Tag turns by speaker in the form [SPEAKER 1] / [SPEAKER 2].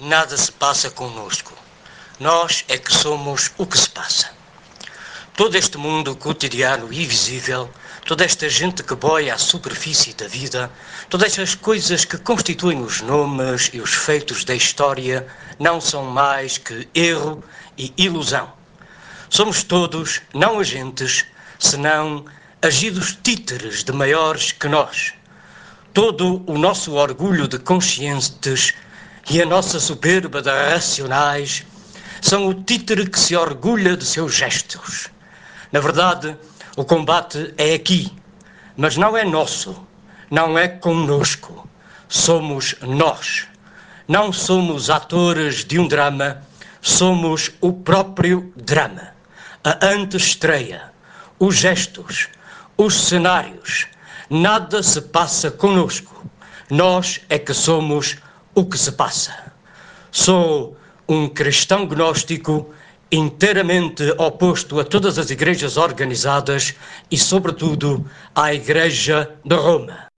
[SPEAKER 1] Nada se passa conosco. Nós é que somos o que se passa. Todo este mundo cotidiano e visível, toda esta gente que boia à superfície da vida, todas estas coisas que constituem os nomes e os feitos da história, não são mais que erro e ilusão. Somos todos não agentes, senão agidos títeres de maiores que nós. Todo o nosso orgulho de conscientes e a nossa soberba de racionais são o títere que se orgulha de seus gestos. Na verdade, o combate é aqui, mas não é nosso, não é conosco. Somos nós. Não somos atores de um drama, somos o próprio drama. A antestreia, os gestos, os cenários. Nada se passa conosco. Nós é que somos o que se passa. Sou um cristão gnóstico inteiramente oposto a todas as igrejas organizadas e, sobretudo, à Igreja de Roma.